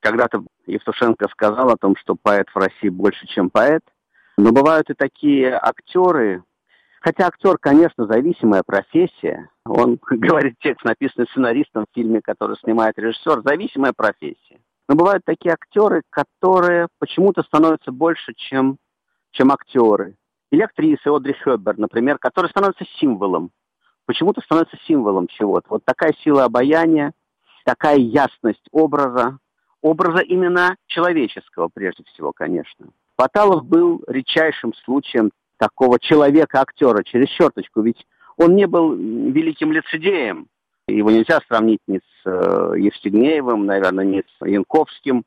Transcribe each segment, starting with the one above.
Когда-то Евтушенко сказал о том, что поэт в России больше, чем поэт. Но бывают и такие актеры, хотя актер, конечно, зависимая профессия. Он говорит текст, написанный сценаристом в фильме, который снимает режиссер, зависимая профессия. Но бывают такие актеры, которые почему-то становятся больше, чем, чем актеры. Или актрисы Одри Хёббер, например, которые становятся символом. Почему-то становятся символом чего-то. Вот такая сила обаяния, такая ясность образа, образа именно человеческого, прежде всего, конечно. Баталов был редчайшим случаем такого человека-актера через черточку, ведь он не был великим лицедеем. Его нельзя сравнить ни с э, Евстигнеевым, наверное, ни с Янковским,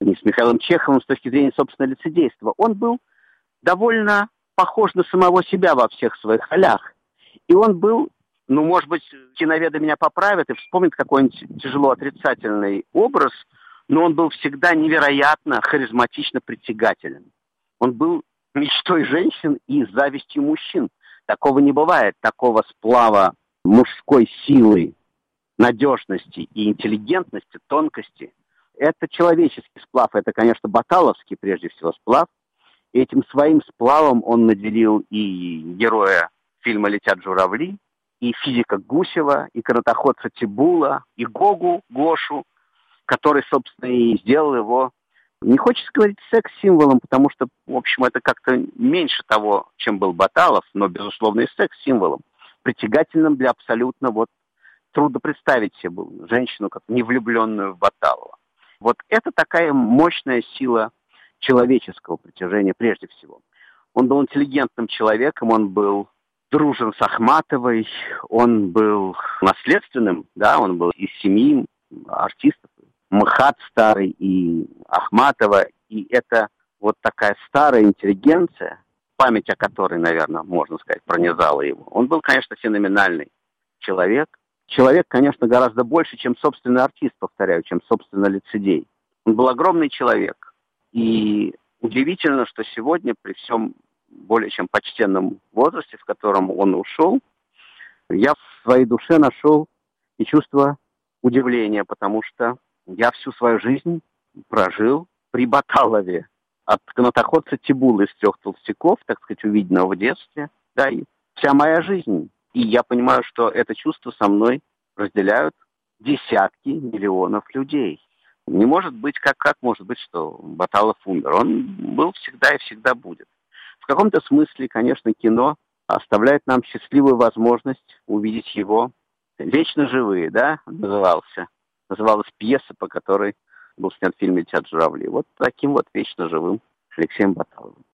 ни с Михаилом Чеховым с точки зрения собственного лицедейства. Он был довольно похож на самого себя во всех своих ролях. И он был, ну, может быть, киноведы меня поправят и вспомнят какой-нибудь тяжело отрицательный образ – но он был всегда невероятно харизматично притягателен. Он был мечтой женщин и завистью мужчин. Такого не бывает, такого сплава мужской силы, надежности и интеллигентности, тонкости. Это человеческий сплав, это, конечно, баталовский прежде всего сплав. Этим своим сплавом он наделил и героя фильма «Летят журавли», и физика Гусева, и канатоходца Тибула, и Гогу Гошу – который, собственно, и сделал его, не хочется говорить секс-символом, потому что, в общем, это как-то меньше того, чем был Баталов, но, безусловно, и секс-символом, притягательным для абсолютно вот трудно представить себе женщину, как невлюбленную в Баталова. Вот это такая мощная сила человеческого притяжения прежде всего. Он был интеллигентным человеком, он был дружен с Ахматовой, он был наследственным, да, он был из семьи артистов, МХАТ старый и Ахматова, и это вот такая старая интеллигенция, память о которой, наверное, можно сказать, пронизала его. Он был, конечно, феноменальный человек. Человек, конечно, гораздо больше, чем собственный артист, повторяю, чем собственно лицедей. Он был огромный человек. И удивительно, что сегодня, при всем более чем почтенном возрасте, в котором он ушел, я в своей душе нашел и чувство удивления, потому что я всю свою жизнь прожил при Баталове. От канатоходца Тибула из трех толстяков, так сказать, увиденного в детстве. Да, и вся моя жизнь. И я понимаю, что это чувство со мной разделяют десятки миллионов людей. Не может быть, как, как может быть, что Баталов умер. Он был всегда и всегда будет. В каком-то смысле, конечно, кино оставляет нам счастливую возможность увидеть его вечно живые, да, назывался называлась пьеса, по которой был снят фильм «Летят журавли». Вот таким вот вечно живым Алексеем Баталовым.